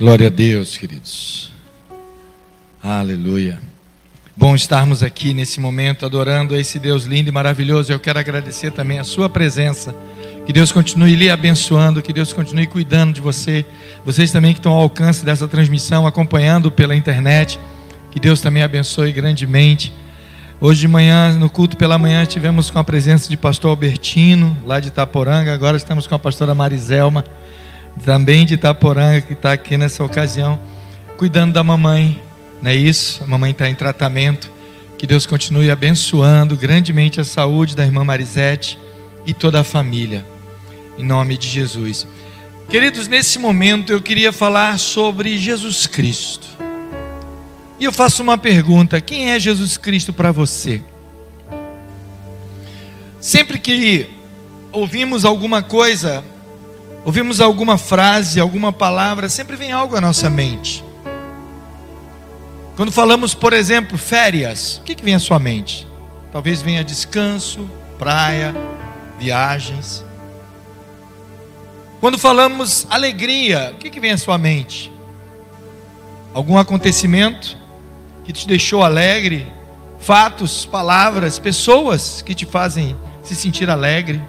Glória a Deus, queridos. Aleluia. Bom estarmos aqui nesse momento adorando esse Deus lindo e maravilhoso. Eu quero agradecer também a sua presença. Que Deus continue lhe abençoando, que Deus continue cuidando de você. Vocês também que estão ao alcance dessa transmissão, acompanhando pela internet. Que Deus também abençoe grandemente. Hoje de manhã, no culto pela manhã, tivemos com a presença de pastor Albertino, lá de Itaporanga. Agora estamos com a pastora Mariselma também de Itaporanga, que está aqui nessa ocasião, cuidando da mamãe, não é isso? A mamãe está em tratamento. Que Deus continue abençoando grandemente a saúde da irmã Marisete e toda a família, em nome de Jesus. Queridos, nesse momento eu queria falar sobre Jesus Cristo. E eu faço uma pergunta: quem é Jesus Cristo para você? Sempre que ouvimos alguma coisa ouvimos alguma frase, alguma palavra, sempre vem algo à nossa mente. Quando falamos, por exemplo, férias, o que, que vem à sua mente? Talvez venha descanso, praia, viagens. Quando falamos alegria, o que, que vem à sua mente? Algum acontecimento que te deixou alegre? Fatos, palavras, pessoas que te fazem se sentir alegre?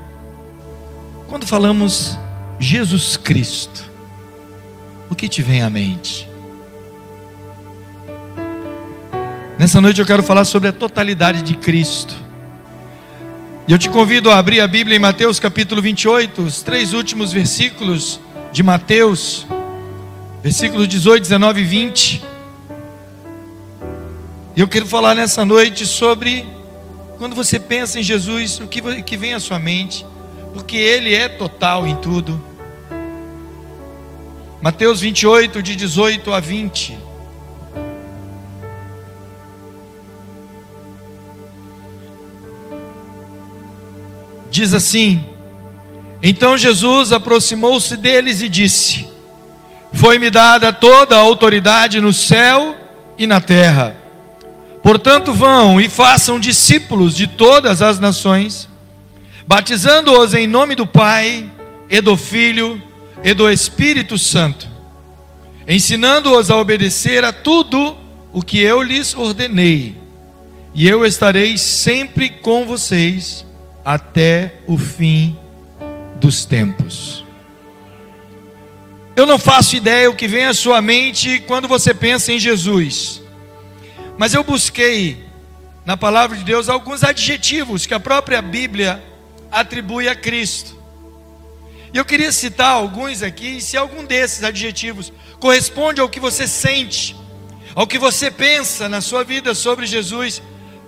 Quando falamos Jesus Cristo, o que te vem à mente? Nessa noite eu quero falar sobre a totalidade de Cristo. E eu te convido a abrir a Bíblia em Mateus capítulo 28, os três últimos versículos de Mateus, versículos 18, 19 e 20. E eu quero falar nessa noite sobre quando você pensa em Jesus, o que, que vem à sua mente, porque Ele é total em tudo. Mateus 28, de 18 a 20. Diz assim: Então Jesus aproximou-se deles e disse: Foi-me dada toda a autoridade no céu e na terra. Portanto, vão e façam discípulos de todas as nações, batizando-os em nome do Pai e do Filho e do Espírito Santo, ensinando-os a obedecer a tudo o que eu lhes ordenei, e eu estarei sempre com vocês até o fim dos tempos. Eu não faço ideia o que vem à sua mente quando você pensa em Jesus, mas eu busquei na palavra de Deus alguns adjetivos que a própria Bíblia atribui a Cristo. E eu queria citar alguns aqui, se algum desses adjetivos corresponde ao que você sente, ao que você pensa na sua vida sobre Jesus,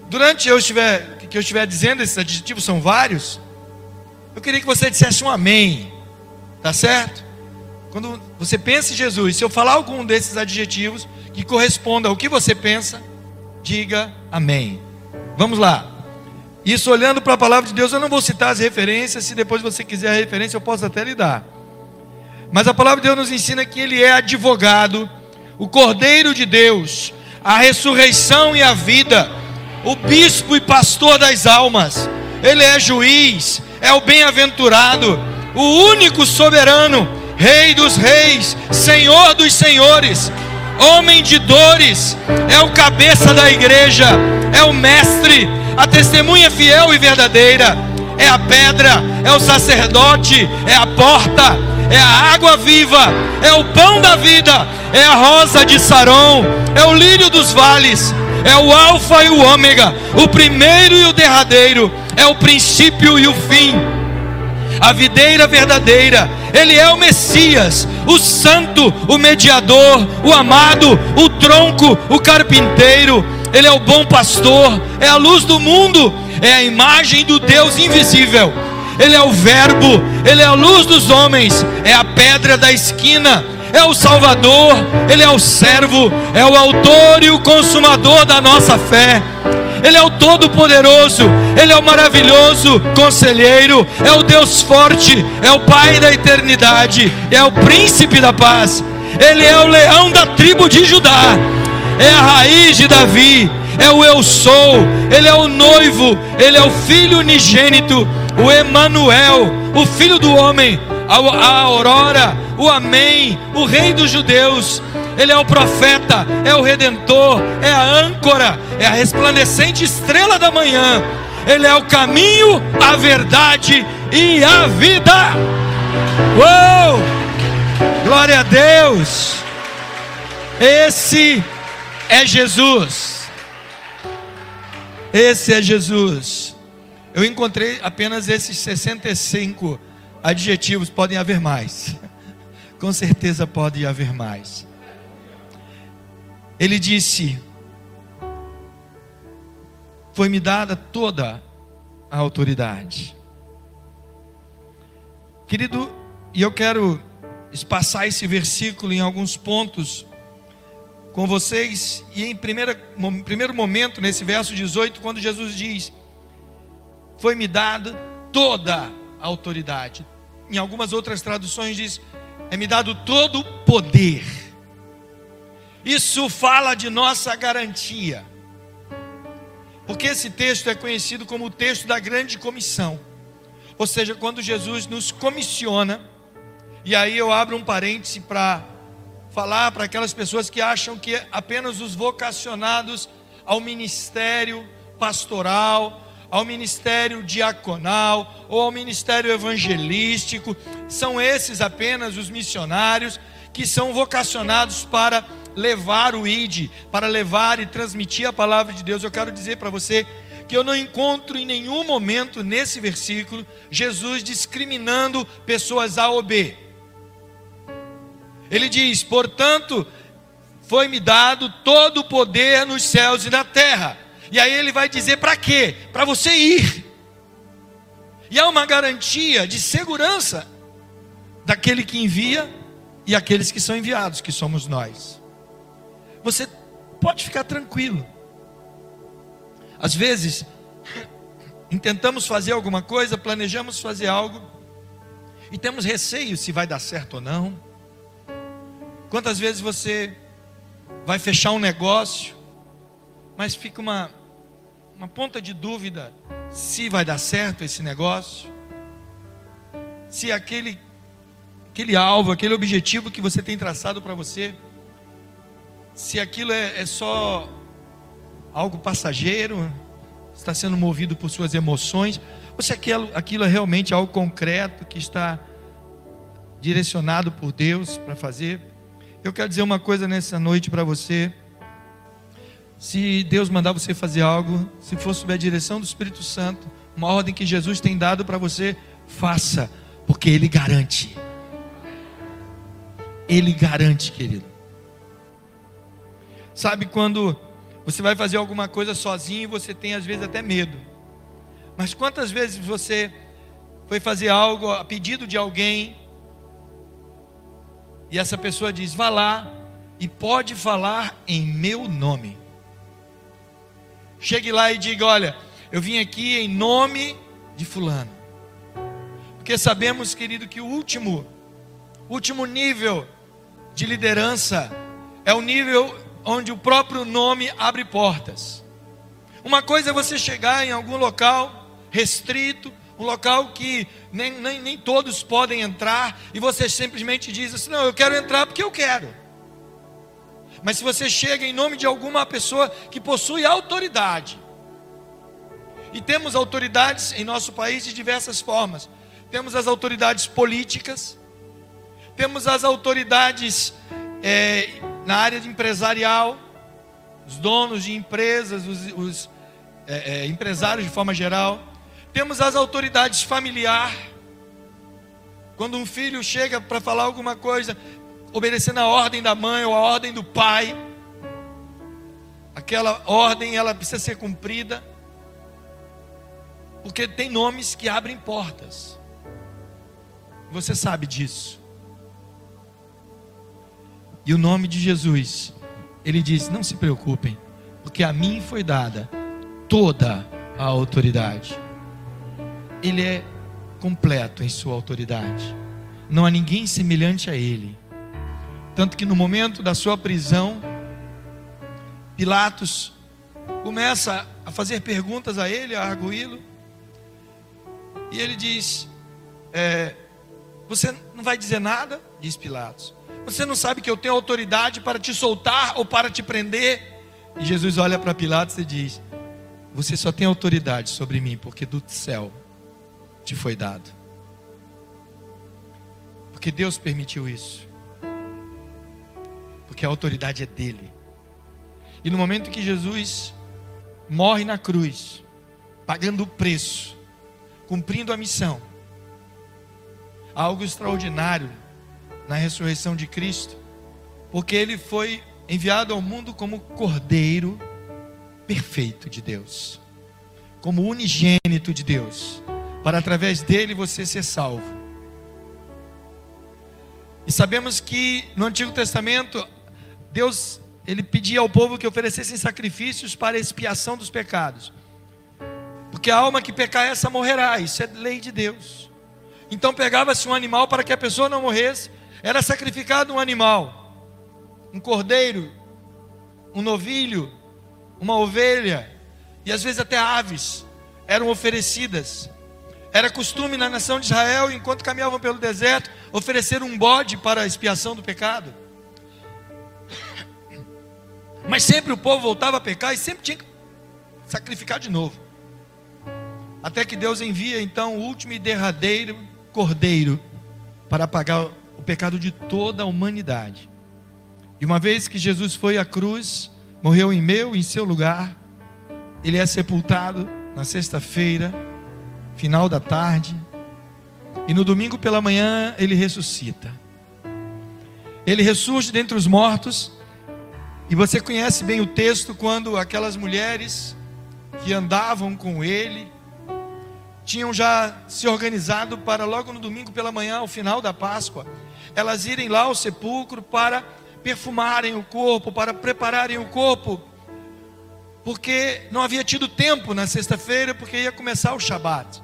durante eu estiver, que eu estiver dizendo, esses adjetivos são vários, eu queria que você dissesse um amém, tá certo? Quando você pensa em Jesus, se eu falar algum desses adjetivos que corresponda ao que você pensa, diga amém. Vamos lá. Isso olhando para a palavra de Deus, eu não vou citar as referências, se depois você quiser a referência, eu posso até lhe dar. Mas a palavra de Deus nos ensina que Ele é advogado, o Cordeiro de Deus, a ressurreição e a vida, o bispo e pastor das almas, Ele é juiz, é o bem-aventurado, o único soberano, Rei dos reis, Senhor dos senhores, homem de dores, é o cabeça da igreja, é o mestre, a testemunha fiel e verdadeira, é a pedra, é o sacerdote, é a porta, é a água viva, é o pão da vida, é a rosa de Saron, é o lírio dos vales, é o Alfa e o Ômega, o primeiro e o derradeiro, é o princípio e o fim, a videira verdadeira, ele é o Messias, o Santo, o Mediador, o Amado, o Tronco, o Carpinteiro, ele é o bom pastor, é a luz do mundo, é a imagem do Deus invisível. Ele é o Verbo, Ele é a luz dos homens, é a pedra da esquina, é o Salvador, Ele é o servo, é o autor e o consumador da nossa fé. Ele é o Todo-Poderoso, Ele é o maravilhoso conselheiro, é o Deus forte, é o Pai da eternidade, é o príncipe da paz, Ele é o leão da tribo de Judá é a raiz de Davi, é o eu sou, ele é o noivo, ele é o filho unigênito, o Emanuel, o filho do homem, a, a aurora, o Amém, o Rei dos Judeus. Ele é o profeta, é o redentor, é a âncora, é a resplandecente estrela da manhã. Ele é o caminho, a verdade e a vida. Uou! Glória a Deus! Esse é Jesus. Esse é Jesus. Eu encontrei apenas esses 65 adjetivos, podem haver mais. Com certeza pode haver mais. Ele disse: Foi-me dada toda a autoridade. Querido, e eu quero espaçar esse versículo em alguns pontos com vocês, e em primeira, primeiro momento, nesse verso 18, quando Jesus diz: Foi-me dada toda a autoridade. Em algumas outras traduções diz: É-me dado todo o poder. Isso fala de nossa garantia. Porque esse texto é conhecido como o texto da grande comissão. Ou seja, quando Jesus nos comissiona, e aí eu abro um parêntese para falar para aquelas pessoas que acham que apenas os vocacionados ao ministério pastoral, ao ministério diaconal ou ao ministério evangelístico, são esses apenas os missionários que são vocacionados para levar o ID, para levar e transmitir a palavra de Deus. Eu quero dizer para você que eu não encontro em nenhum momento nesse versículo Jesus discriminando pessoas A ou B. Ele diz: portanto, foi-me dado todo o poder nos céus e na terra. E aí ele vai dizer para quê? Para você ir. E há uma garantia de segurança daquele que envia e aqueles que são enviados, que somos nós. Você pode ficar tranquilo. Às vezes, intentamos fazer alguma coisa, planejamos fazer algo e temos receio se vai dar certo ou não Quantas vezes você vai fechar um negócio, mas fica uma, uma ponta de dúvida se vai dar certo esse negócio? Se aquele, aquele alvo, aquele objetivo que você tem traçado para você, se aquilo é, é só algo passageiro, está sendo movido por suas emoções, ou se aquilo, aquilo é realmente algo concreto que está direcionado por Deus para fazer. Eu quero dizer uma coisa nessa noite para você. Se Deus mandar você fazer algo, se for sob a direção do Espírito Santo, uma ordem que Jesus tem dado para você, faça, porque Ele garante. Ele garante, querido. Sabe quando você vai fazer alguma coisa sozinho e você tem às vezes até medo. Mas quantas vezes você foi fazer algo a pedido de alguém e essa pessoa diz: vá lá e pode falar em meu nome. Chegue lá e diga: olha, eu vim aqui em nome de Fulano. Porque sabemos, querido, que o último, último nível de liderança é o nível onde o próprio nome abre portas. Uma coisa é você chegar em algum local restrito, um local que nem, nem, nem todos podem entrar, e você simplesmente diz assim: não, eu quero entrar porque eu quero. Mas se você chega em nome de alguma pessoa que possui autoridade, e temos autoridades em nosso país de diversas formas, temos as autoridades políticas, temos as autoridades é, na área empresarial, os donos de empresas, os, os é, é, empresários de forma geral, temos as autoridades familiar. Quando um filho chega para falar alguma coisa, obedecendo a ordem da mãe ou a ordem do pai, aquela ordem ela precisa ser cumprida, porque tem nomes que abrem portas. Você sabe disso. E o nome de Jesus, ele diz: Não se preocupem, porque a mim foi dada toda a autoridade ele é completo em sua autoridade. Não há ninguém semelhante a ele. Tanto que no momento da sua prisão, Pilatos começa a fazer perguntas a ele, a arguí-lo. E ele diz: é, Você não vai dizer nada diz Pilatos. Você não sabe que eu tenho autoridade para te soltar ou para te prender? E Jesus olha para Pilatos e diz: Você só tem autoridade sobre mim porque do céu te foi dado. Porque Deus permitiu isso. Porque a autoridade é dele. E no momento que Jesus morre na cruz, pagando o preço, cumprindo a missão, algo extraordinário na ressurreição de Cristo, porque ele foi enviado ao mundo como cordeiro perfeito de Deus, como unigênito de Deus, para através dele você ser salvo. E sabemos que no Antigo Testamento Deus ele pedia ao povo que oferecessem sacrifícios para expiação dos pecados. Porque a alma que pecar essa morrerá, isso é lei de Deus. Então pegava-se um animal para que a pessoa não morresse, era sacrificado um animal, um cordeiro, um novilho, uma ovelha, e às vezes até aves eram oferecidas. Era costume na nação de Israel, enquanto caminhavam pelo deserto, oferecer um bode para a expiação do pecado. Mas sempre o povo voltava a pecar e sempre tinha que sacrificar de novo. Até que Deus envia então o último e derradeiro cordeiro para pagar o pecado de toda a humanidade. E uma vez que Jesus foi à cruz, morreu em meu, em seu lugar, ele é sepultado na sexta-feira, final da tarde, e no domingo pela manhã ele ressuscita. Ele ressurge dentre os mortos, e você conhece bem o texto quando aquelas mulheres que andavam com ele tinham já se organizado para logo no domingo pela manhã, ao final da Páscoa, elas irem lá ao sepulcro para perfumarem o corpo, para prepararem o corpo, porque não havia tido tempo na sexta-feira, porque ia começar o Shabat,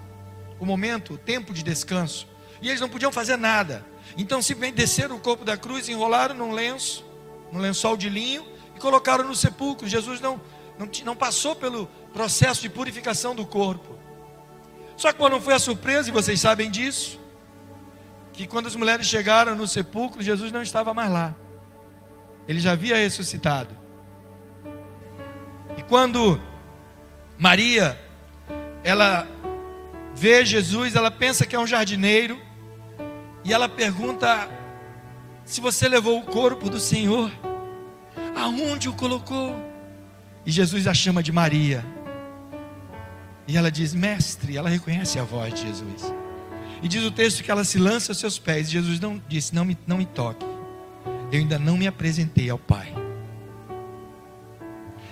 o momento, o tempo de descanso, e eles não podiam fazer nada. Então simplesmente desceram o corpo da cruz, enrolaram num lenço, num lençol de linho e colocaram no sepulcro. Jesus não, não, não passou pelo processo de purificação do corpo. Só que quando não foi a surpresa, e vocês sabem disso, que quando as mulheres chegaram no sepulcro, Jesus não estava mais lá. Ele já havia ressuscitado. E quando Maria, ela vê Jesus, ela pensa que é um jardineiro, e ela pergunta: se você levou o corpo do Senhor, aonde o colocou? E Jesus a chama de Maria. E ela diz: Mestre, ela reconhece a voz de Jesus. E diz o texto que ela se lança aos seus pés. E Jesus não disse: Não me, não me toque. Eu ainda não me apresentei ao Pai.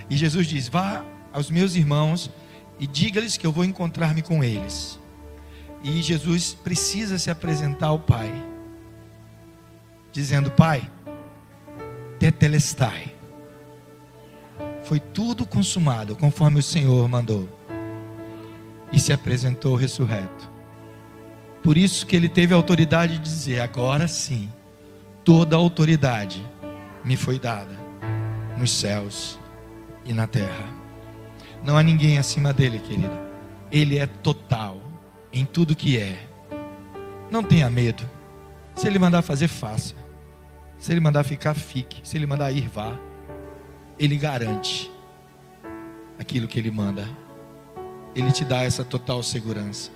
E Jesus diz: Vá aos meus irmãos e diga-lhes que eu vou encontrar-me com eles. E Jesus precisa se apresentar ao Pai, dizendo: Pai, tetelestai. Foi tudo consumado conforme o Senhor mandou. E se apresentou ressurreto. Por isso que ele teve a autoridade de dizer: agora sim, toda a autoridade me foi dada nos céus e na terra. Não há ninguém acima dele, querida. Ele é total em tudo que é. Não tenha medo. Se ele mandar fazer, faça. Se ele mandar ficar, fique. Se ele mandar ir, vá. Ele garante aquilo que ele manda. Ele te dá essa total segurança.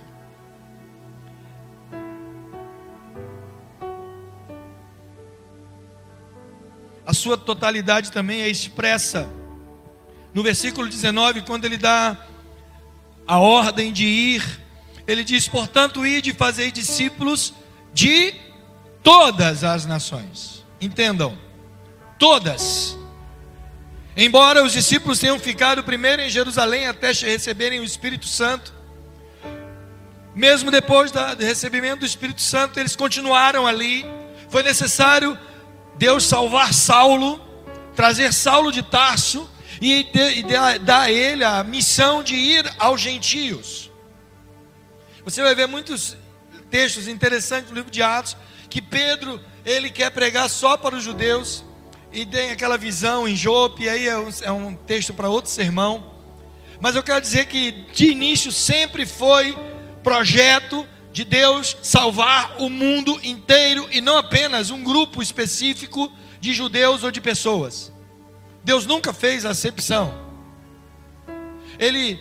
a sua totalidade também é expressa no versículo 19, quando ele dá a ordem de ir, ele diz: Portanto, ide e fazei discípulos de todas as nações. Entendam, todas. Embora os discípulos tenham ficado primeiro em Jerusalém até receberem o Espírito Santo, mesmo depois do recebimento do Espírito Santo, eles continuaram ali. Foi necessário Deus salvar Saulo, trazer Saulo de Tarso e, e dar a ele a missão de ir aos gentios. Você vai ver muitos textos interessantes no livro de Atos que Pedro ele quer pregar só para os judeus e tem aquela visão em Jope, aí é um, é um texto para outro sermão. Mas eu quero dizer que de início sempre foi projeto de Deus salvar o mundo inteiro e não apenas um grupo específico de judeus ou de pessoas. Deus nunca fez acepção. Ele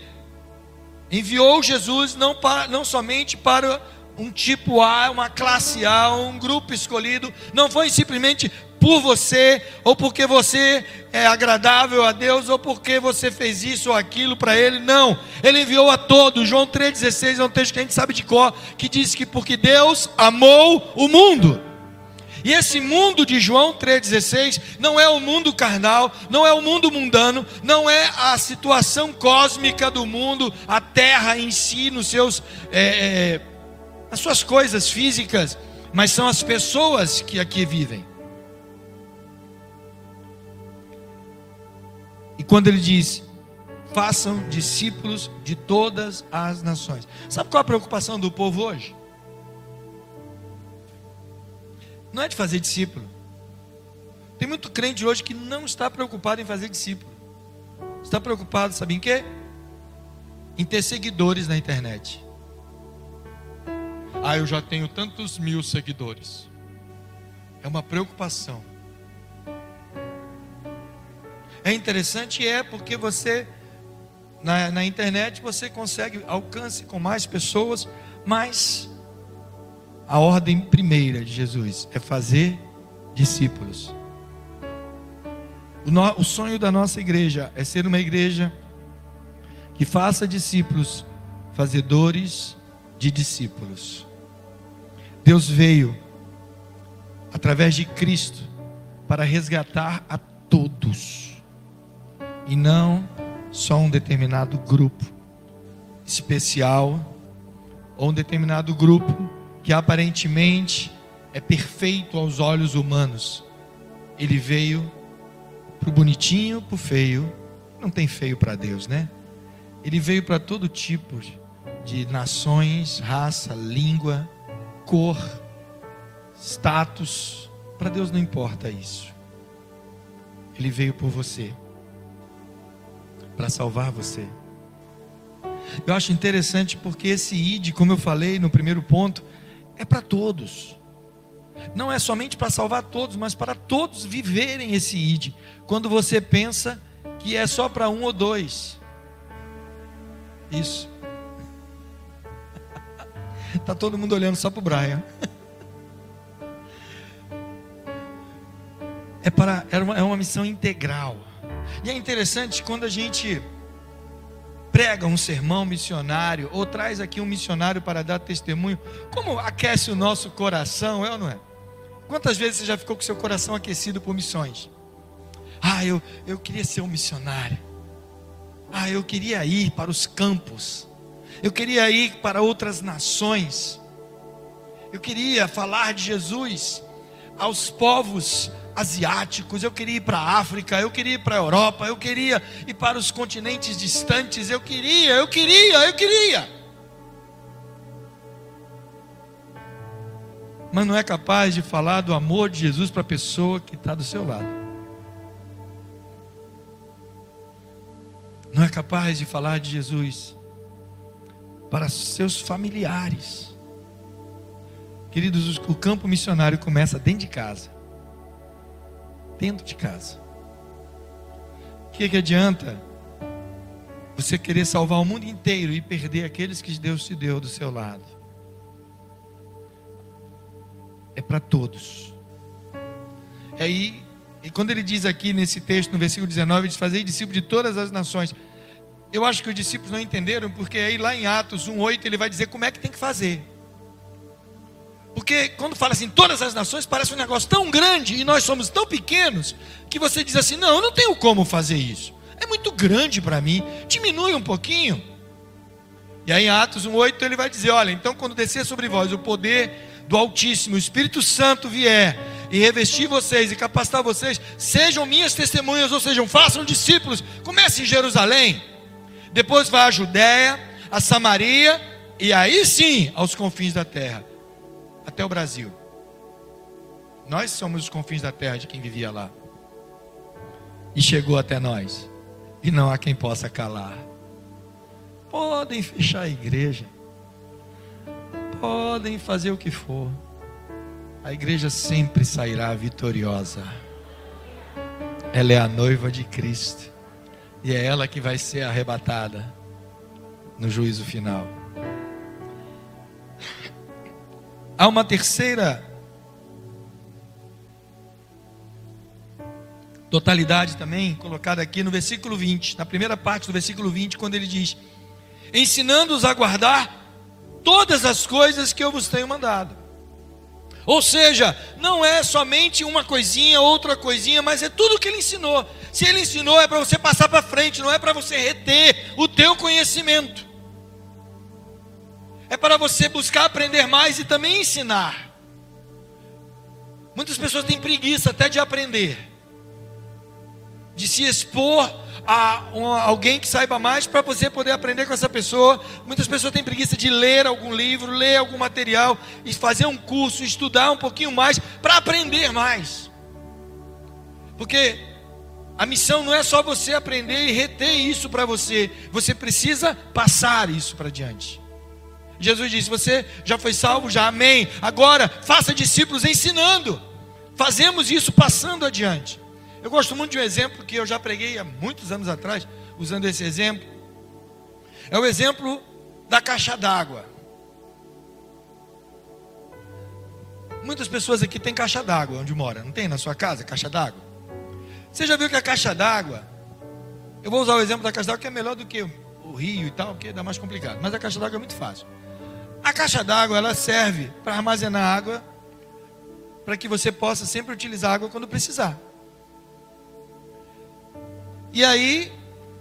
enviou Jesus não, para, não somente para um tipo A, uma classe A, um grupo escolhido, não foi simplesmente por você, ou porque você é agradável a Deus, ou porque você fez isso ou aquilo para Ele, não, Ele enviou a todos. João 3,16 é um texto que a gente sabe de cor, que diz que porque Deus amou o mundo. E esse mundo de João 3,16 não é o mundo carnal, não é o mundo mundano, não é a situação cósmica do mundo, a terra em si, nos seus, é, é, as suas coisas físicas, mas são as pessoas que aqui vivem. E quando ele diz, façam discípulos de todas as nações. Sabe qual a preocupação do povo hoje? Não é de fazer discípulo. Tem muito crente hoje que não está preocupado em fazer discípulo. Está preocupado, sabe em quê? Em ter seguidores na internet. Ah, eu já tenho tantos mil seguidores. É uma preocupação. É interessante, é porque você, na, na internet, você consegue alcance com mais pessoas, mas a ordem primeira de Jesus é fazer discípulos. O, no, o sonho da nossa igreja é ser uma igreja que faça discípulos, fazedores de discípulos. Deus veio através de Cristo para resgatar a todos e não só um determinado grupo especial ou um determinado grupo que aparentemente é perfeito aos olhos humanos. Ele veio para o bonitinho, para o feio. Não tem feio para Deus, né? Ele veio para todo tipo de nações, raça, língua, cor, status. Para Deus não importa isso. Ele veio por você para salvar você. Eu acho interessante porque esse id, como eu falei no primeiro ponto, é para todos. Não é somente para salvar todos, mas para todos viverem esse id. Quando você pensa que é só para um ou dois. Isso. Tá todo mundo olhando só para o Brian. É para é uma, é uma missão integral. E é interessante quando a gente prega um sermão missionário ou traz aqui um missionário para dar testemunho, como aquece o nosso coração, é ou não é? Quantas vezes você já ficou com seu coração aquecido por missões? Ah, eu, eu queria ser um missionário. Ah, eu queria ir para os campos. Eu queria ir para outras nações. Eu queria falar de Jesus aos povos asiáticos, eu queria ir para a África, eu queria ir para a Europa, eu queria ir para os continentes distantes, eu queria, eu queria, eu queria. Mas não é capaz de falar do amor de Jesus para a pessoa que está do seu lado. Não é capaz de falar de Jesus para seus familiares. Queridos, o campo missionário começa dentro de casa dentro de casa. O que, que adianta você querer salvar o mundo inteiro e perder aqueles que Deus te deu do seu lado? É para todos. E aí, e quando ele diz aqui nesse texto, no versículo 19, diz: Fazei discípulo de todas as nações. Eu acho que os discípulos não entenderam, porque aí lá em Atos 1,8 ele vai dizer como é que tem que fazer. Porque quando fala assim, todas as nações, parece um negócio tão grande e nós somos tão pequenos que você diz assim: não, eu não tenho como fazer isso. É muito grande para mim, diminui um pouquinho. E aí em Atos 1,8 ele vai dizer: olha, então quando descer sobre vós o poder do Altíssimo, o Espírito Santo vier e revestir vocês e capacitar vocês, sejam minhas testemunhas, ou sejam, façam discípulos. Comece em Jerusalém, depois vai a Judéia, a Samaria e aí sim aos confins da terra até o Brasil. Nós somos os confins da terra de quem vivia lá. E chegou até nós. E não há quem possa calar. Podem fechar a igreja. podem fazer o que for, a igreja sempre sairá vitoriosa. Ela é a noiva de Cristo, e é ela que vai ser arrebatada no juízo final. Há uma terceira totalidade também, colocada aqui no versículo 20, na primeira parte do versículo 20, quando ele diz: Ensinando-os a guardar todas as coisas que eu vos tenho mandado. Ou seja, não é somente uma coisinha, outra coisinha, mas é tudo que ele ensinou. Se ele ensinou é para você passar para frente, não é para você reter o teu conhecimento é para você buscar aprender mais e também ensinar. Muitas pessoas têm preguiça até de aprender, de se expor a alguém que saiba mais para você poder aprender com essa pessoa. Muitas pessoas têm preguiça de ler algum livro, ler algum material, e fazer um curso, estudar um pouquinho mais para aprender mais. Porque a missão não é só você aprender e reter isso para você, você precisa passar isso para diante. Jesus disse: Você já foi salvo? Já, amém. Agora, faça discípulos ensinando. Fazemos isso passando adiante. Eu gosto muito de um exemplo que eu já preguei há muitos anos atrás, usando esse exemplo. É o exemplo da caixa d'água. Muitas pessoas aqui têm caixa d'água onde mora, não tem na sua casa caixa d'água? Você já viu que a caixa d'água, eu vou usar o exemplo da caixa d'água que é melhor do que o rio e tal, porque dá mais complicado, mas a caixa d'água é muito fácil. A caixa d'água ela serve para armazenar água, para que você possa sempre utilizar água quando precisar. E aí,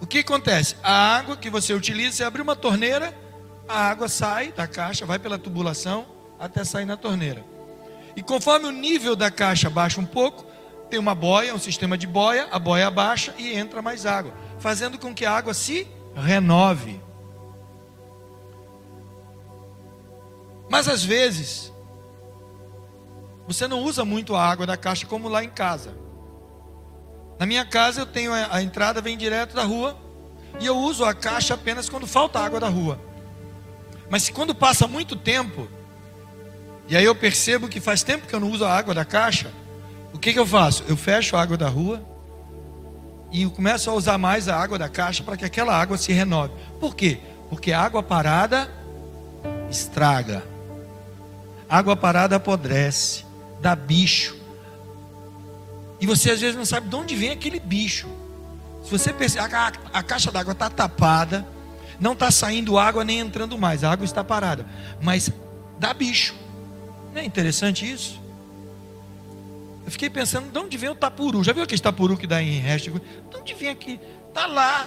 o que acontece? A água que você utiliza, você abre uma torneira, a água sai da caixa, vai pela tubulação até sair na torneira. E conforme o nível da caixa baixa um pouco, tem uma boia, um sistema de boia, a boia abaixa e entra mais água, fazendo com que a água se renove. Mas às vezes, você não usa muito a água da caixa como lá em casa. Na minha casa eu tenho a, a entrada vem direto da rua e eu uso a caixa apenas quando falta água da rua. Mas se quando passa muito tempo e aí eu percebo que faz tempo que eu não uso a água da caixa, o que, que eu faço? Eu fecho a água da rua e começo a usar mais a água da caixa para que aquela água se renove. Por quê? Porque a água parada estraga. Água parada apodrece, dá bicho. E você às vezes não sabe de onde vem aquele bicho. Se você perceber, a, a caixa d'água está tapada, não está saindo água nem entrando mais, a água está parada. Mas dá bicho. Não é interessante isso? Eu fiquei pensando, de onde vem o tapuru? Já viu aquele tapuru que dá em resto? De onde vem aqui? Está lá,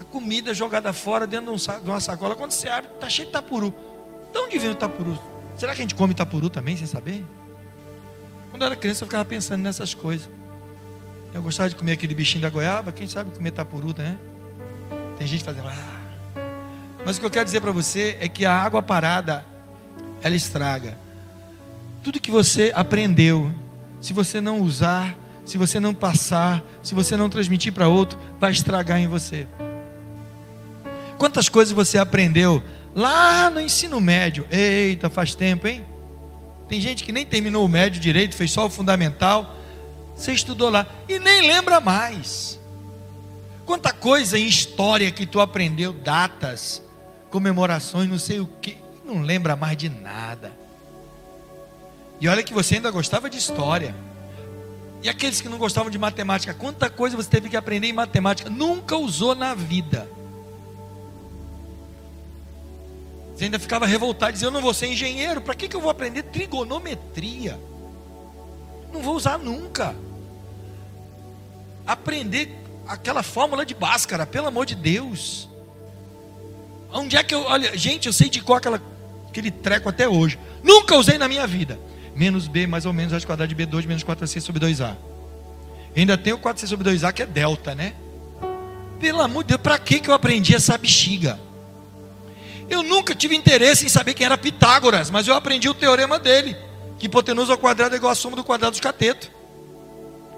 a comida jogada fora dentro de uma sacola. Quando você abre, está cheio de tapuru. De onde vem o tapuru? Será que a gente come tapuru também, sem saber? Quando eu era criança, eu ficava pensando nessas coisas. Eu gostava de comer aquele bichinho da goiaba, quem sabe comer tapuru, né? Tem gente fazendo. Ah. Mas o que eu quero dizer para você é que a água parada, ela estraga. Tudo que você aprendeu, se você não usar, se você não passar, se você não transmitir para outro, vai estragar em você. Quantas coisas você aprendeu Lá no ensino médio, eita, faz tempo, hein? Tem gente que nem terminou o médio direito, fez só o fundamental. Você estudou lá e nem lembra mais. Quanta coisa em história que tu aprendeu, datas, comemorações, não sei o que, não lembra mais de nada. E olha que você ainda gostava de história. E aqueles que não gostavam de matemática, quanta coisa você teve que aprender em matemática, nunca usou na vida. Você ainda ficava revoltado, dizendo: Eu não vou ser engenheiro, para que, que eu vou aprender trigonometria? Não vou usar nunca. Aprender aquela fórmula de Bhaskara, pelo amor de Deus. Onde é que eu. Olha, gente, eu sei de qual aquela, aquele treco até hoje. Nunca usei na minha vida. Menos B mais ou menos raiz quadrada de B2 menos 4C sobre 2A. Ainda tem o 4C sobre 2A que é delta, né? Pelo amor de Deus, para que, que eu aprendi essa bexiga? Eu nunca tive interesse em saber quem era Pitágoras, mas eu aprendi o teorema dele, que hipotenusa ao quadrado é igual à soma do quadrado dos catetos.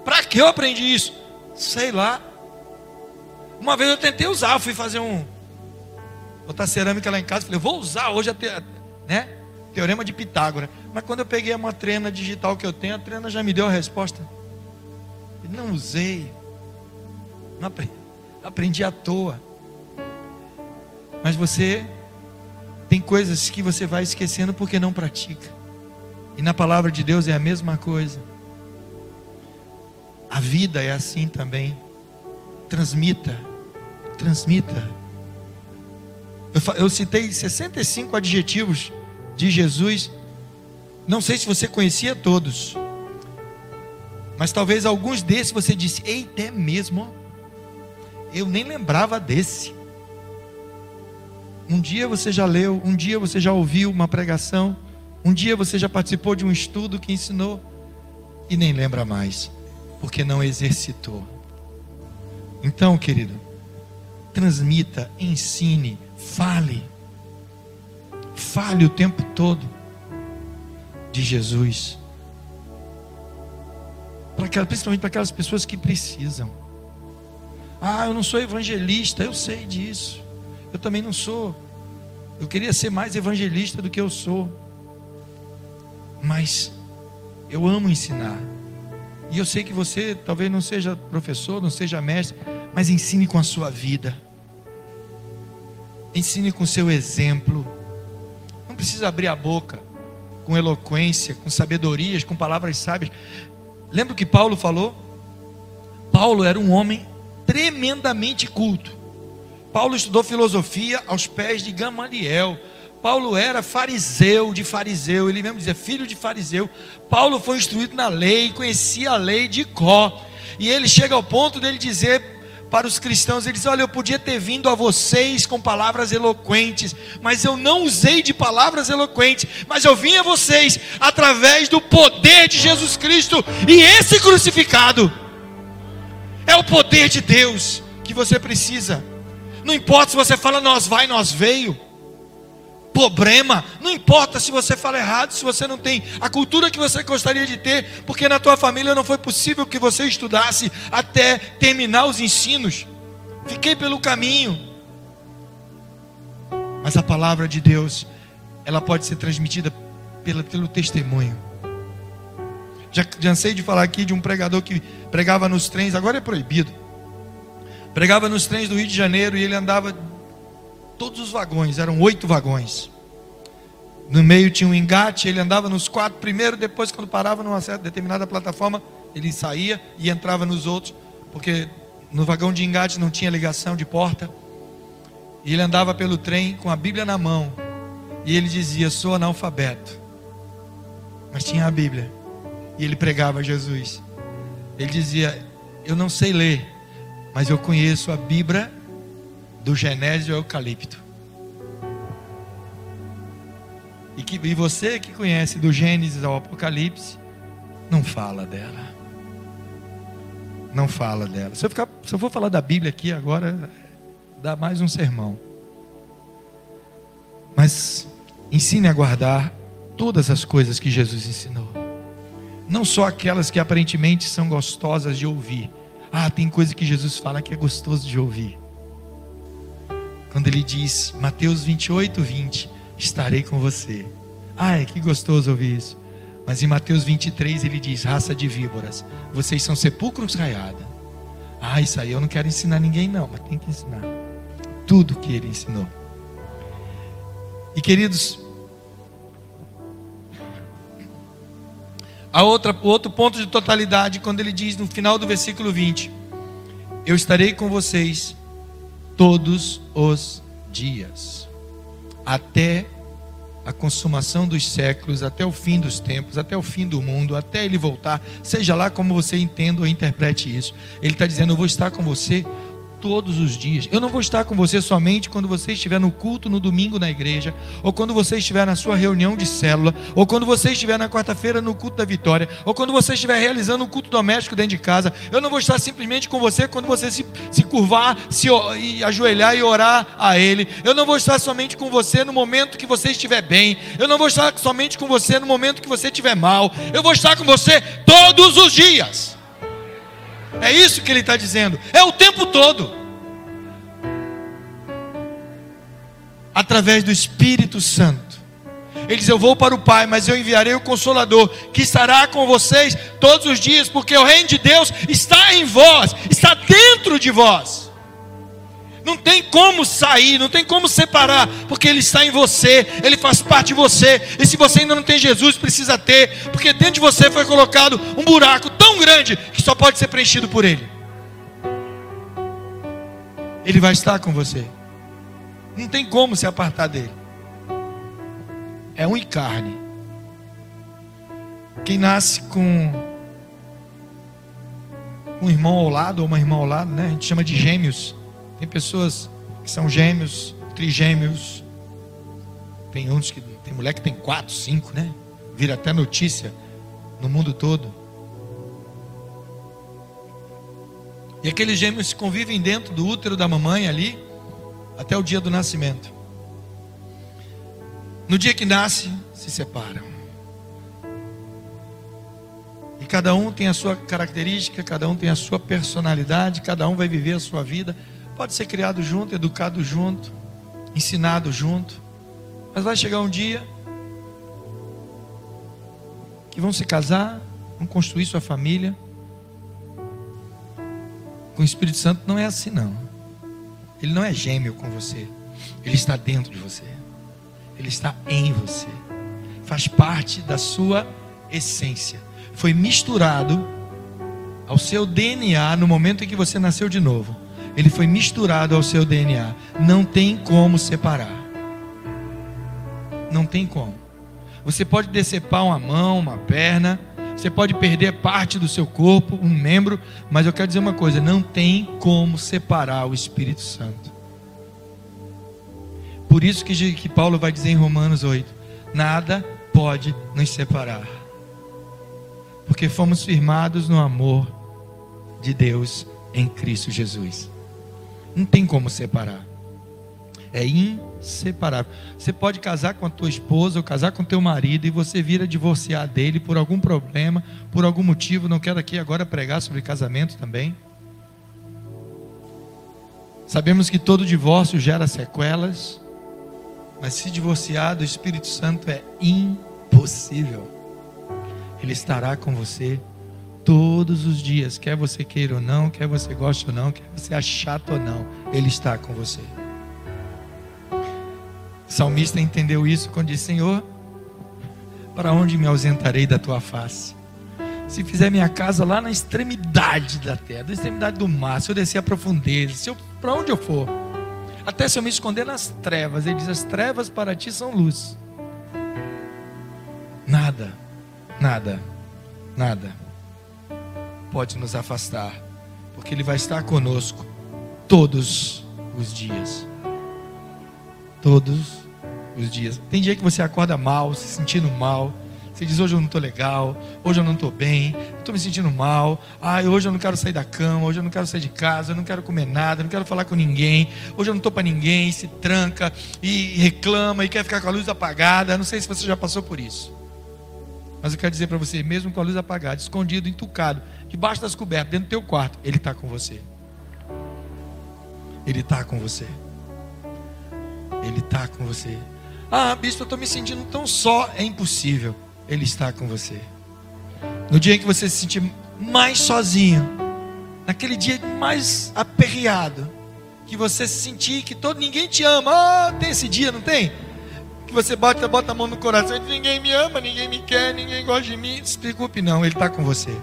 Para que eu aprendi isso? Sei lá. Uma vez eu tentei usar, fui fazer um botar cerâmica lá em casa, falei, vou usar hoje até, né? teorema de Pitágoras. Mas quando eu peguei uma trena digital que eu tenho, a trena já me deu a resposta. Não usei. Não aprendi à toa. Mas você tem coisas que você vai esquecendo porque não pratica. E na palavra de Deus é a mesma coisa. A vida é assim também. Transmita, transmita. Eu, eu citei 65 adjetivos de Jesus. Não sei se você conhecia todos, mas talvez alguns desses você disse: Eita, é mesmo? Eu nem lembrava desse. Um dia você já leu, um dia você já ouviu uma pregação, um dia você já participou de um estudo que ensinou e nem lembra mais, porque não exercitou. Então, querido, transmita, ensine, fale. Fale o tempo todo de Jesus. Para aquelas, principalmente para aquelas pessoas que precisam. Ah, eu não sou evangelista, eu sei disso. Eu também não sou. Eu queria ser mais evangelista do que eu sou. Mas eu amo ensinar. E eu sei que você talvez não seja professor, não seja mestre, mas ensine com a sua vida. Ensine com o seu exemplo. Não precisa abrir a boca com eloquência, com sabedorias, com palavras sábias. Lembra o que Paulo falou? Paulo era um homem tremendamente culto. Paulo estudou filosofia aos pés de Gamaliel. Paulo era fariseu de fariseu, ele mesmo dizia filho de fariseu. Paulo foi instruído na lei, conhecia a lei de Có. E ele chega ao ponto dele dizer para os cristãos, ele diz: "Olha, eu podia ter vindo a vocês com palavras eloquentes, mas eu não usei de palavras eloquentes, mas eu vim a vocês através do poder de Jesus Cristo e esse crucificado é o poder de Deus que você precisa. Não importa se você fala nós vai, nós veio. Problema, não importa se você fala errado, se você não tem a cultura que você gostaria de ter, porque na tua família não foi possível que você estudasse até terminar os ensinos. Fiquei pelo caminho. Mas a palavra de Deus, ela pode ser transmitida pelo, pelo testemunho. Já cansei de falar aqui de um pregador que pregava nos trens, agora é proibido. Pregava nos trens do Rio de Janeiro e ele andava todos os vagões, eram oito vagões. No meio tinha um engate, ele andava nos quatro primeiro, depois quando parava numa certa determinada plataforma, ele saía e entrava nos outros, porque no vagão de engate não tinha ligação de porta. E ele andava pelo trem com a Bíblia na mão. E ele dizia: "Sou analfabeto". Mas tinha a Bíblia e ele pregava Jesus. Ele dizia: Eu não sei ler, mas eu conheço a Bíblia do Genésio ao Eucalipto. E, que, e você que conhece do Gênesis ao Apocalipse, não fala dela. Não fala dela. Se eu, ficar, se eu for falar da Bíblia aqui agora, dá mais um sermão. Mas ensine a guardar todas as coisas que Jesus ensinou não só aquelas que aparentemente são gostosas de ouvir. Ah, tem coisa que Jesus fala que é gostoso de ouvir. Quando ele diz, Mateus 28, 20, estarei com você. Ai, que gostoso ouvir isso. Mas em Mateus 23 ele diz, raça de víboras, vocês são sepulcros raiados. Ah, isso aí eu não quero ensinar ninguém não, mas tem que ensinar. Tudo que ele ensinou. E queridos, A outra, o outro ponto de totalidade, quando ele diz no final do versículo 20: Eu estarei com vocês todos os dias, até a consumação dos séculos, até o fim dos tempos, até o fim do mundo, até ele voltar, seja lá como você entenda ou interprete isso. Ele está dizendo: Eu vou estar com você todos os dias. Eu não vou estar com você somente quando você estiver no culto no domingo na igreja, ou quando você estiver na sua reunião de célula, ou quando você estiver na quarta-feira no culto da vitória, ou quando você estiver realizando um culto doméstico dentro de casa. Eu não vou estar simplesmente com você quando você se, se curvar, se e ajoelhar e orar a Ele. Eu não vou estar somente com você no momento que você estiver bem. Eu não vou estar somente com você no momento que você estiver mal. Eu vou estar com você todos os dias. É isso que ele está dizendo. É o tempo todo. Através do Espírito Santo. Ele diz: Eu vou para o Pai, mas eu enviarei o Consolador, que estará com vocês todos os dias, porque o reino de Deus está em vós, está dentro de vós. Não tem como sair, não tem como separar, porque Ele está em você, Ele faz parte de você. E se você ainda não tem Jesus, precisa ter, porque dentro de você foi colocado um buraco tão grande que só pode ser preenchido por Ele. Ele vai estar com você. Não tem como se apartar dele. É um e carne. Quem nasce com um irmão ao lado ou uma irmã ao lado, né? A gente chama de gêmeos. Tem pessoas que são gêmeos, trigêmeos. Tem uns que tem mulher que tem quatro, cinco, né? Vira até notícia no mundo todo. E aqueles gêmeos convivem dentro do útero da mamãe ali até o dia do nascimento. No dia que nasce, se separam. E cada um tem a sua característica, cada um tem a sua personalidade, cada um vai viver a sua vida. Pode ser criado junto, educado junto, ensinado junto. Mas vai chegar um dia que vão se casar, vão construir sua família. Com o Espírito Santo não é assim não. Ele não é gêmeo com você. Ele está dentro de você. Ele está em você. Faz parte da sua essência. Foi misturado ao seu DNA no momento em que você nasceu de novo ele foi misturado ao seu DNA. Não tem como separar. Não tem como. Você pode decepar uma mão, uma perna, você pode perder parte do seu corpo, um membro, mas eu quero dizer uma coisa: não tem como separar o Espírito Santo. Por isso que, que Paulo vai dizer em Romanos 8: nada pode nos separar, porque fomos firmados no amor de Deus em Cristo Jesus. Não tem como separar. É inseparável. Você pode casar com a tua esposa ou casar com teu marido e você vira divorciar dele por algum problema, por algum motivo. Não quero aqui agora pregar sobre casamento também. Sabemos que todo divórcio gera sequelas, mas se divorciar do Espírito Santo é impossível. Ele estará com você todos os dias, quer você queira ou não, quer você goste ou não, quer você ache chato ou não, Ele está com você. O salmista entendeu isso quando disse: Senhor, para onde me ausentarei da tua face? Se fizer minha casa lá na extremidade da terra, na extremidade do mar, se eu descer a profundeza, se eu para onde eu for, até se eu me esconder nas trevas, ele diz: as trevas para ti são luz. Nada, nada, nada pode nos afastar, porque Ele vai estar conosco todos os dias. Todos os dias. Tem dia que você acorda mal, se sentindo mal. Você diz: Hoje eu não estou legal, hoje eu não estou bem, estou me sentindo mal. Ah, hoje eu não quero sair da cama, hoje eu não quero sair de casa, eu não quero comer nada, não quero falar com ninguém. Hoje eu não estou para ninguém. Se tranca e reclama e quer ficar com a luz apagada. Não sei se você já passou por isso. Mas eu quero dizer para você: mesmo com a luz apagada, escondido, entucado, debaixo das cobertas, dentro do teu quarto, Ele está com você. Ele está com você. Ele está com você. Ah, bispo, eu estou me sentindo tão só. É impossível. Ele está com você. No dia em que você se sentir mais sozinho, naquele dia mais aperreado, que você se sentir que todo ninguém te ama. Ah, tem esse dia, não tem? Que você bota, bota a mão no coração e ninguém me ama, ninguém me quer, ninguém gosta de mim. Se preocupe, não, Ele está com você.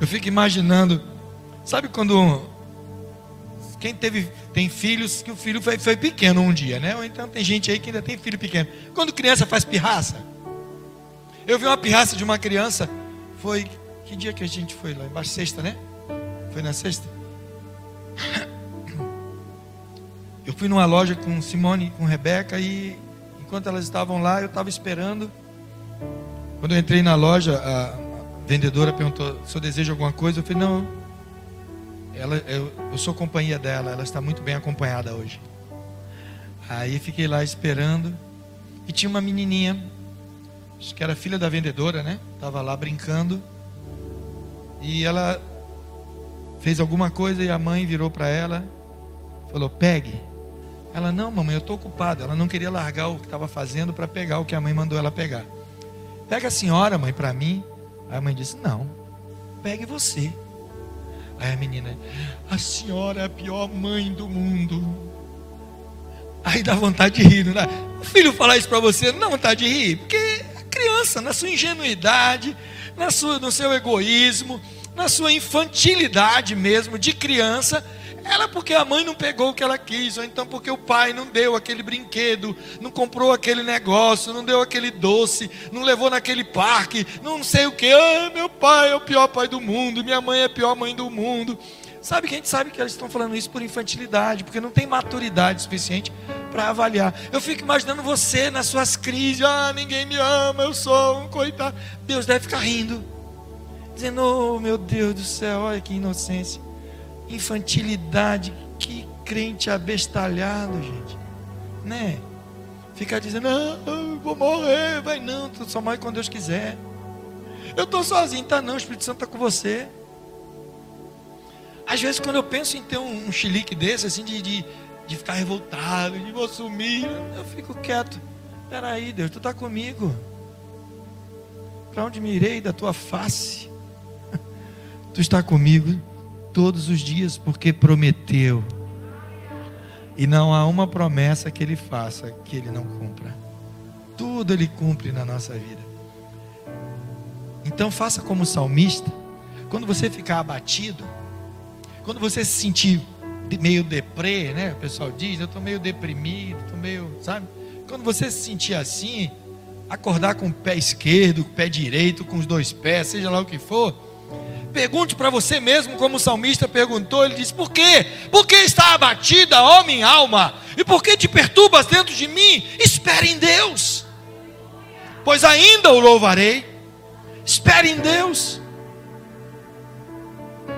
Eu fico imaginando, sabe quando quem teve tem filhos que o filho foi, foi, pequeno um dia, né? Ou então tem gente aí que ainda tem filho pequeno. Quando criança faz pirraça, eu vi uma pirraça de uma criança. Foi que dia que a gente foi lá embaixo? Sexta, né? Foi na sexta. Fui numa loja com Simone e com Rebeca e enquanto elas estavam lá, eu estava esperando. Quando eu entrei na loja, a, vendedora perguntou se eu desejo alguma coisa. Eu falei, não. Ela, eu, eu sou companhia dela, ela está muito bem acompanhada hoje. Aí fiquei lá esperando. E tinha uma menininha, acho que era filha da vendedora, né? Estava lá brincando. E ela fez alguma coisa e a mãe virou para ela, falou: pegue. Ela, não, mamãe, eu estou ocupada. Ela não queria largar o que estava fazendo para pegar o que a mãe mandou ela pegar. Pega a senhora, mãe, para mim. Aí a mãe disse: Não, pegue você. Aí a menina, a senhora é a pior mãe do mundo. Aí dá vontade de rir, não dá? O filho falar isso para você, não dá vontade de rir, porque a criança, na sua ingenuidade, na sua, no seu egoísmo, na sua infantilidade mesmo, de criança, ela porque a mãe não pegou o que ela quis, ou então porque o pai não deu aquele brinquedo, não comprou aquele negócio, não deu aquele doce, não levou naquele parque, não sei o que. Ah, meu pai é o pior pai do mundo, minha mãe é a pior mãe do mundo. Sabe que a gente sabe que eles estão falando isso por infantilidade, porque não tem maturidade suficiente para avaliar. Eu fico imaginando você nas suas crises, ah, ninguém me ama, eu sou um coitado. Deus deve ficar rindo, dizendo, oh meu Deus do céu, olha que inocência infantilidade, que crente abestalhado, gente, né? Ficar dizendo, não, vou morrer, vai não, tu só morre quando Deus quiser. Eu estou sozinho, tá não, o Espírito Santo está com você. Às vezes quando eu penso em ter um, chilique desse, assim, de, de, de ficar revoltado, de vou sumir, eu fico quieto. Peraí, Deus, tu está comigo. Para onde me irei da tua face? Tu está comigo todos os dias, porque prometeu. E não há uma promessa que ele faça que ele não cumpra. Tudo ele cumpre na nossa vida. Então faça como salmista. Quando você ficar abatido, quando você se sentir meio deprê, né? O pessoal diz, eu estou meio deprimido, estou meio, sabe? Quando você se sentir assim, acordar com o pé esquerdo, com o pé direito, com os dois pés, seja lá o que for, Pergunte para você mesmo, como o salmista perguntou. Ele disse: Por quê? Por que está abatida, ó minha alma? E por que te perturbas dentro de mim? Espere em Deus, pois ainda o louvarei. Espere em Deus.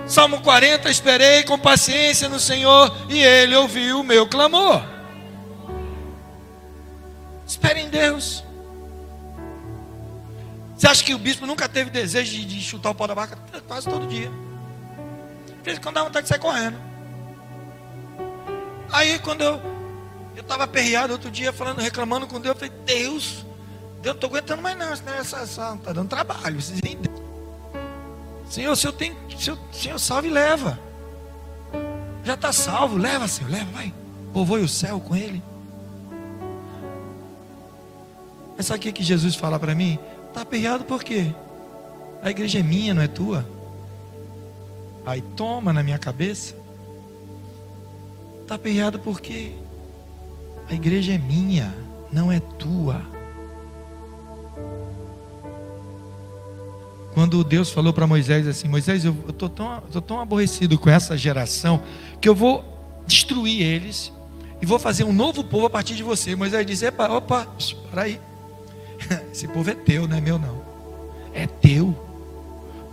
Salmo 40: Esperei com paciência no Senhor, e Ele ouviu o meu clamor. Espere em Deus. Você acha que o bispo nunca teve desejo de, de chutar o pau da barca? Quase todo dia. Fez quando dá vontade de sair correndo. Aí quando eu eu estava aperreado outro dia, falando, reclamando com Deus, eu falei, Deus, Deus não estou aguentando mais não, senão essa, tá dando trabalho. Senhor, se eu tenho, se eu, Senhor, salve e leva. Já está salvo, leva, Senhor, leva, vai. Povoe o céu com ele. Mas sabe o que Jesus fala para mim? Está aperreado por quê? A igreja é minha, não é tua? Aí toma na minha cabeça. Está aperreado por quê? A igreja é minha, não é tua. Quando Deus falou para Moisés assim: Moisés, eu estou tão, tão aborrecido com essa geração que eu vou destruir eles e vou fazer um novo povo a partir de você. Moisés disse: Epa, opa, para aí. Esse povo é teu, não é meu não. É teu.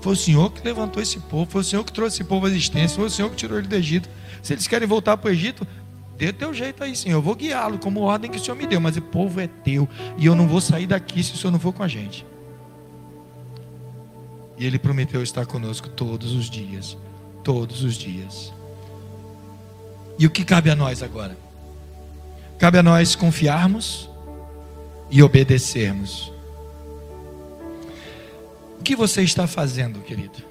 Foi o Senhor que levantou esse povo, foi o Senhor que trouxe esse povo à existência, foi o Senhor que tirou ele do Egito. Se eles querem voltar para o Egito, dê teu jeito aí, Senhor. Eu vou guiá-lo como ordem que o Senhor me deu, mas o povo é teu. E eu não vou sair daqui se o Senhor não for com a gente. E ele prometeu estar conosco todos os dias. Todos os dias. E o que cabe a nós agora? Cabe a nós confiarmos e obedecermos. O que você está fazendo, querido?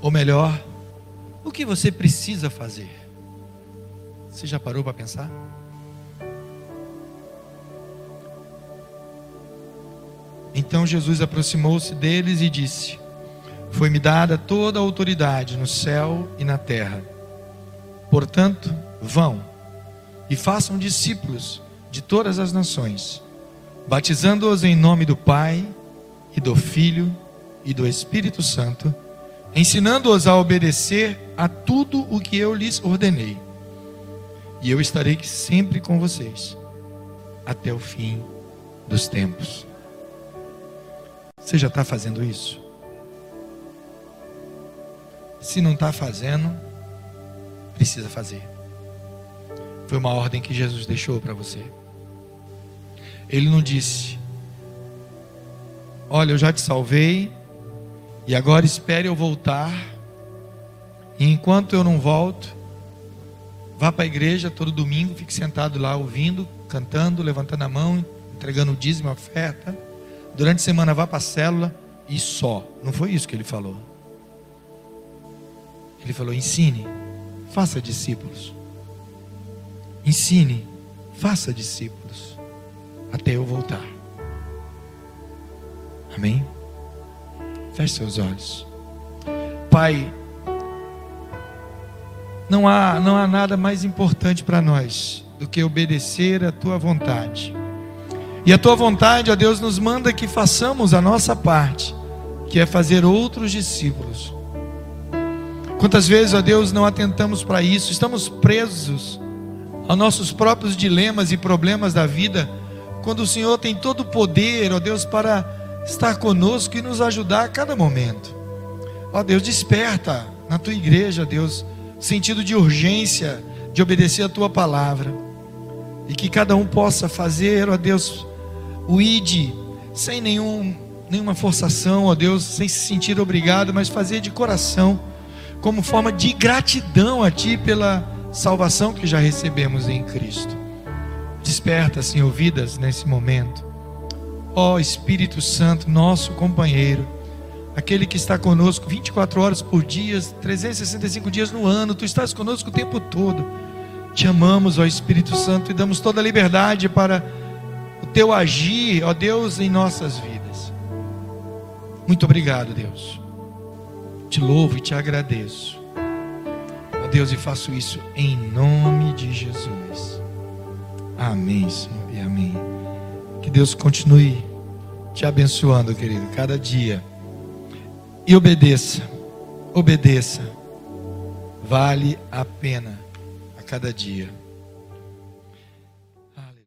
Ou melhor, o que você precisa fazer? Você já parou para pensar? Então Jesus aproximou-se deles e disse: Foi-me dada toda a autoridade no céu e na terra. Portanto, vão e façam discípulos de todas as nações, batizando-os em nome do Pai e do Filho e do Espírito Santo, ensinando-os a obedecer a tudo o que eu lhes ordenei. E eu estarei sempre com vocês até o fim dos tempos. Você já está fazendo isso? Se não está fazendo, precisa fazer. Foi uma ordem que Jesus deixou para você. Ele não disse: Olha, eu já te salvei, e agora espere eu voltar, e enquanto eu não volto, Vá para a igreja todo domingo, fique sentado lá ouvindo, cantando, levantando a mão, entregando o dízimo, a oferta. Durante a semana vá para a célula e só. Não foi isso que ele falou. Ele falou: ensine, faça discípulos. Ensine, faça discípulos. Até eu voltar. Amém? Feche seus olhos. Pai, não há, não há nada mais importante para nós do que obedecer a tua vontade. E a tua vontade, ó Deus, nos manda que façamos a nossa parte, que é fazer outros discípulos. Quantas vezes, ó Deus, não atentamos para isso, estamos presos aos nossos próprios dilemas e problemas da vida, quando o Senhor tem todo o poder, ó Deus, para estar conosco e nos ajudar a cada momento. Ó Deus, desperta na tua igreja, Deus, sentido de urgência de obedecer a tua palavra. E que cada um possa fazer, ó Deus, o id sem nenhum, nenhuma forçação, ó Deus, sem se sentir obrigado, mas fazer de coração, como forma de gratidão a Ti pela salvação que já recebemos em Cristo. Desperta, Senhor, vidas nesse momento. Ó Espírito Santo, nosso companheiro aquele que está conosco 24 horas por dia, 365 dias no ano, tu estás conosco o tempo todo. Te amamos, ó Espírito Santo, e damos toda a liberdade para o teu agir, ó Deus, em nossas vidas. Muito obrigado, Deus. Te louvo e te agradeço. Ó Deus, e faço isso em nome de Jesus. Amém, Senhor, e amém. Que Deus continue te abençoando, querido, cada dia e obedeça, obedeça. Vale a pena a cada dia.